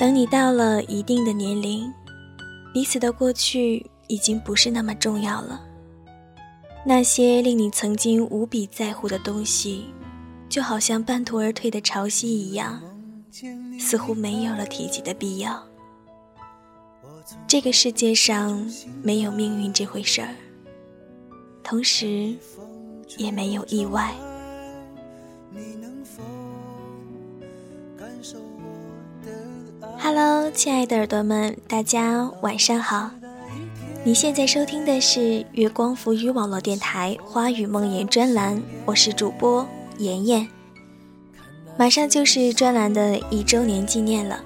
等你到了一定的年龄，彼此的过去已经不是那么重要了。那些令你曾经无比在乎的东西，就好像半途而退的潮汐一样，似乎没有了提及的必要。这个世界上没有命运这回事儿，同时也没有意外。Hello，亲爱的耳朵们，大家晚上好。你现在收听的是月光浮语网络电台《花语梦言》专栏，我是主播妍妍。马上就是专栏的一周年纪念了，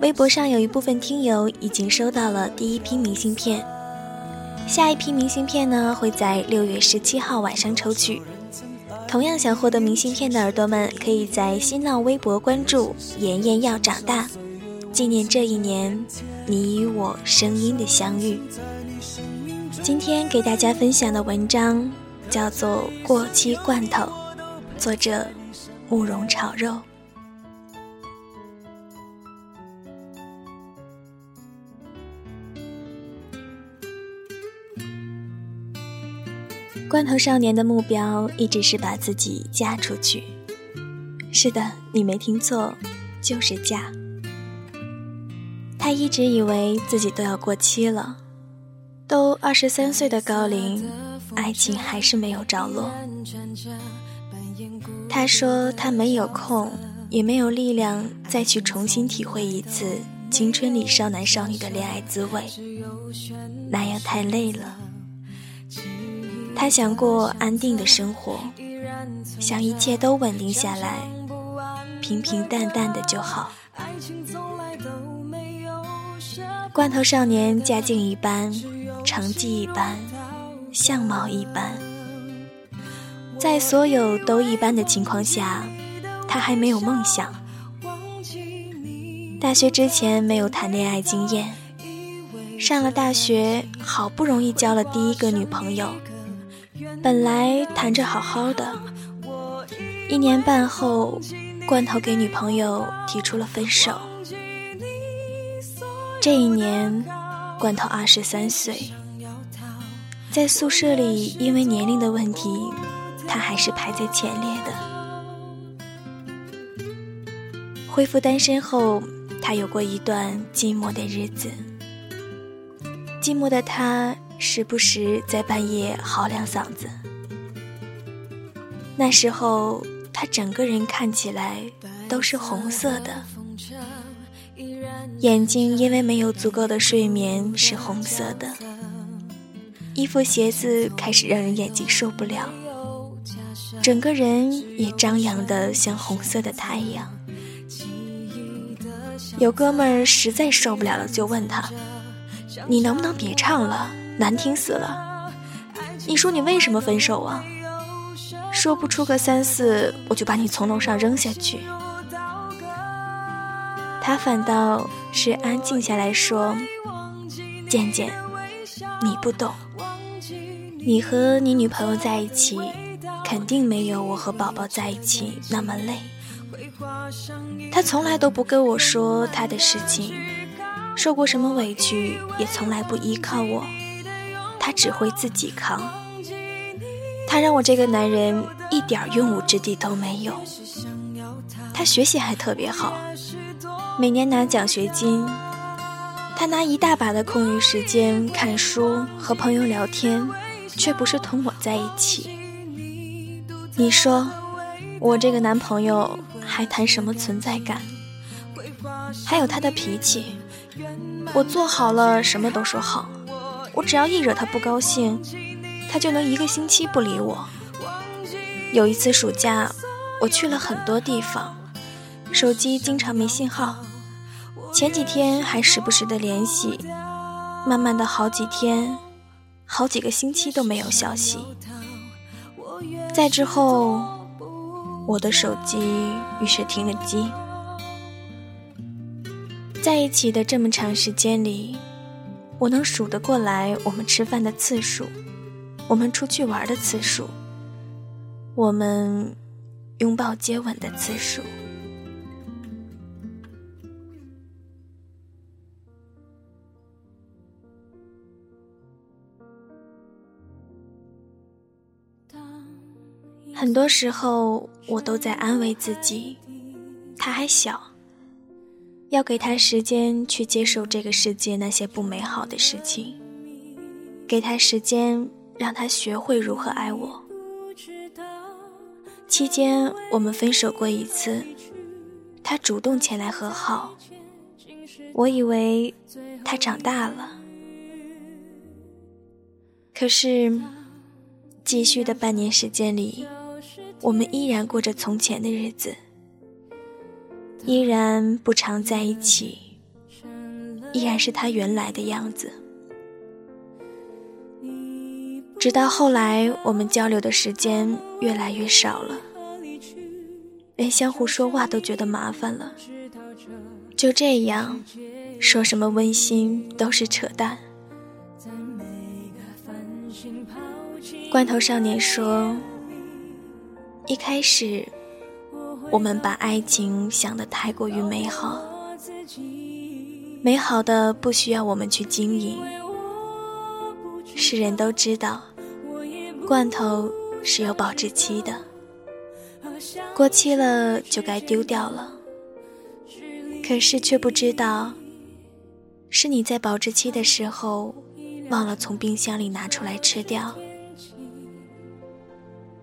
微博上有一部分听友已经收到了第一批明信片，下一批明信片呢会在六月十七号晚上抽取。同样想获得明信片的耳朵们，可以在新浪微博关注“妍妍要长大”，纪念这一年你与我声音的相遇。今天给大家分享的文章叫做《过期罐头》，作者慕容炒肉。罐头少年的目标一直是把自己嫁出去。是的，你没听错，就是嫁。他一直以为自己都要过期了，都二十三岁的高龄，爱情还是没有着落。他说他没有空，也没有力量再去重新体会一次青春里少男少女的恋爱滋味，那样太累了。他想过安定的生活，想一切都稳定下来，平平淡淡的就好。罐头少年家境一般，成绩一般，相貌一般，在所有都一般的情况下，他还没有梦想。大学之前没有谈恋爱经验，上了大学好不容易交了第一个女朋友。本来谈着好好的，一年半后，罐头给女朋友提出了分手。这一年，罐头二十三岁，在宿舍里因为年龄的问题，他还是排在前列的。恢复单身后，他有过一段寂寞的日子，寂寞的他。时不时在半夜嚎两嗓子。那时候，他整个人看起来都是红色的，眼睛因为没有足够的睡眠是红色的，衣服鞋子开始让人眼睛受不了，整个人也张扬的像红色的太阳。有哥们儿实在受不了了，就问他：“你能不能别唱了？”难听死了！你说你为什么分手啊？说不出个三四，我就把你从楼上扔下去。他反倒是安静下来说：“渐渐，你不懂，你和你女朋友在一起，肯定没有我和宝宝在一起那么累。他从来都不跟我说他的事情，受过什么委屈，也从来不依靠我。”他只会自己扛，他让我这个男人一点用武之地都没有。他学习还特别好，每年拿奖学金。他拿一大把的空余时间看书和朋友聊天，却不是同我在一起。你说，我这个男朋友还谈什么存在感？还有他的脾气，我做好了什么都说好。我只要一惹他不高兴，他就能一个星期不理我。有一次暑假，我去了很多地方，手机经常没信号。前几天还时不时的联系，慢慢的好几天，好几个星期都没有消息。再之后，我的手机于是停了机。在一起的这么长时间里。我能数得过来，我们吃饭的次数，我们出去玩的次数，我们拥抱接吻的次数。很多时候，我都在安慰自己，他还小，要给他时间去接受这个世界那些不美好的事情，给他时间让他学会如何爱我。期间，我们分手过一次，他主动前来和好，我以为他长大了，可是继续的半年时间里。我们依然过着从前的日子，依然不常在一起，依然是他原来的样子。直到后来，我们交流的时间越来越少了，连相互说话都觉得麻烦了。就这样，说什么温馨都是扯淡。罐头少年说。一开始，我们把爱情想得太过于美好，美好的不需要我们去经营。世人都知道，罐头是有保质期的，过期了就该丢掉了。可是却不知道，是你在保质期的时候忘了从冰箱里拿出来吃掉。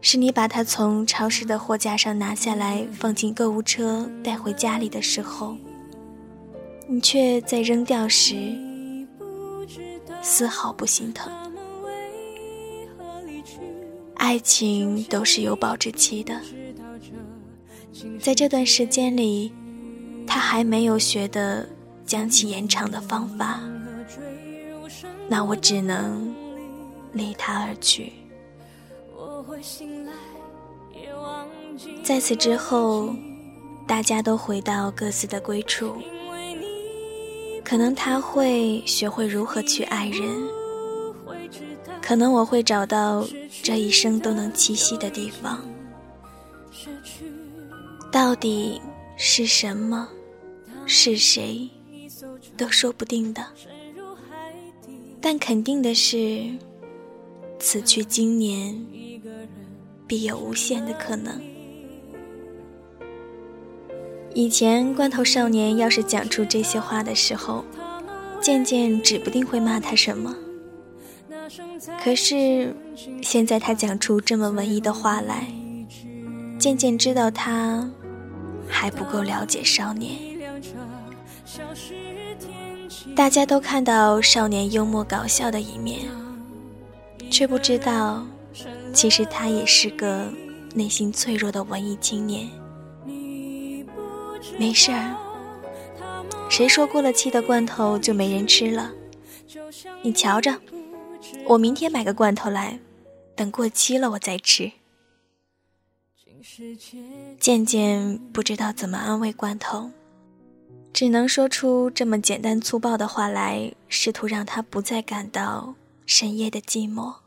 是你把它从超市的货架上拿下来，放进购物车带回家里的时候，你却在扔掉时丝毫不心疼。爱情都是有保质期的，在这段时间里，他还没有学得将其延长的方法，那我只能离他而去。在此之后，大家都回到各自的归处。可能他会学会如何去爱人，可能我会找到这一生都能栖息的地方。到底是什么，是谁，都说不定的。但肯定的是，此去经年。必有无限的可能。以前罐头少年要是讲出这些话的时候，渐渐指不定会骂他什么。可是现在他讲出这么文艺的话来，渐渐知道他还不够了解少年。大家都看到少年幽默搞笑的一面，却不知道。其实他也是个内心脆弱的文艺青年。没事儿，谁说过了期的罐头就没人吃了？你瞧着，我明天买个罐头来，等过期了我再吃。渐渐不知道怎么安慰罐头，只能说出这么简单粗暴的话来，试图让他不再感到深夜的寂寞。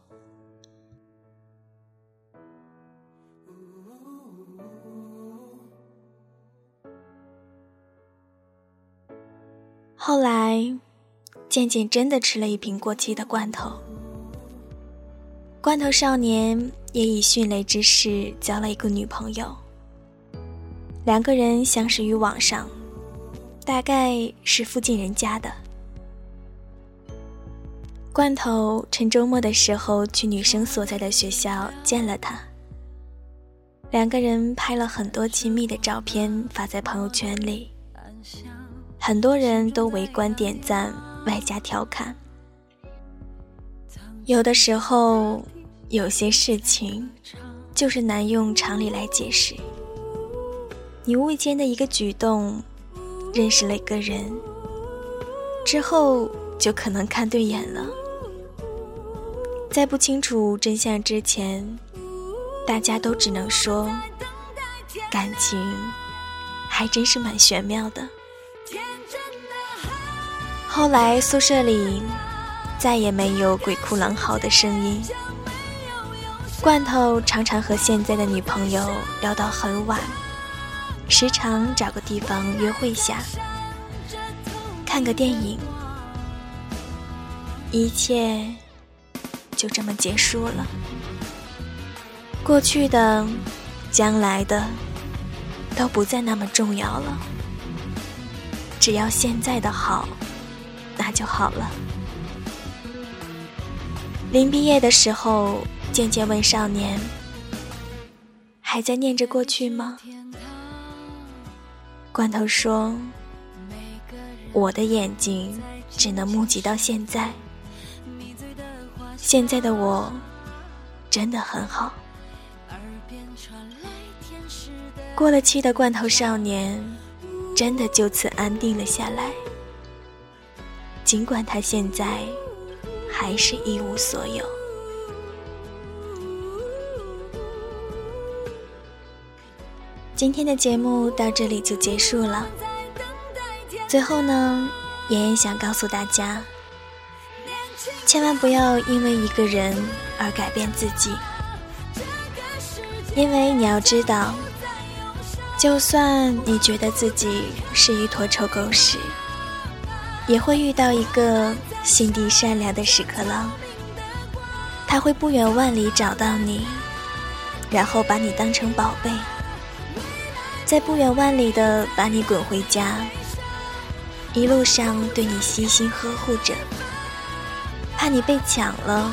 后来，渐渐真的吃了一瓶过期的罐头。罐头少年也以迅雷之势交了一个女朋友。两个人相识于网上，大概是附近人家的。罐头趁周末的时候去女生所在的学校见了她。两个人拍了很多亲密的照片发在朋友圈里。很多人都围观点赞，外加调侃。有的时候，有些事情就是难用常理来解释。你无意间的一个举动，认识了一个人，之后就可能看对眼了。在不清楚真相之前，大家都只能说，感情还真是蛮玄妙的。后来宿舍里再也没有鬼哭狼嚎的声音。罐头常常和现在的女朋友聊到很晚，时常找个地方约会下，看个电影，一切就这么结束了。过去的、将来的都不再那么重要了。只要现在的好，那就好了。临毕业的时候，渐渐问少年：“还在念着过去吗？”罐头说：“我的眼睛只能目击到现在。现在的我真的很好。”过了期的罐头少年，真的就此安定了下来。尽管他现在还是一无所有。今天的节目到这里就结束了。最后呢，妍妍想告诉大家，千万不要因为一个人而改变自己，因为你要知道。就算你觉得自己是一坨臭狗屎，也会遇到一个心地善良的屎壳郎。他会不远万里找到你，然后把你当成宝贝，在不远万里的把你滚回家，一路上对你悉心呵护着，怕你被抢了、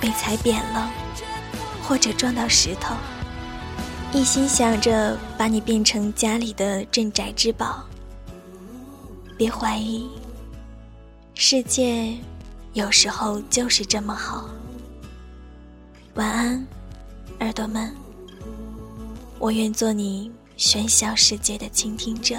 被踩扁了，或者撞到石头。一心想着把你变成家里的镇宅之宝，别怀疑，世界有时候就是这么好。晚安，耳朵们，我愿做你喧嚣世界的倾听者。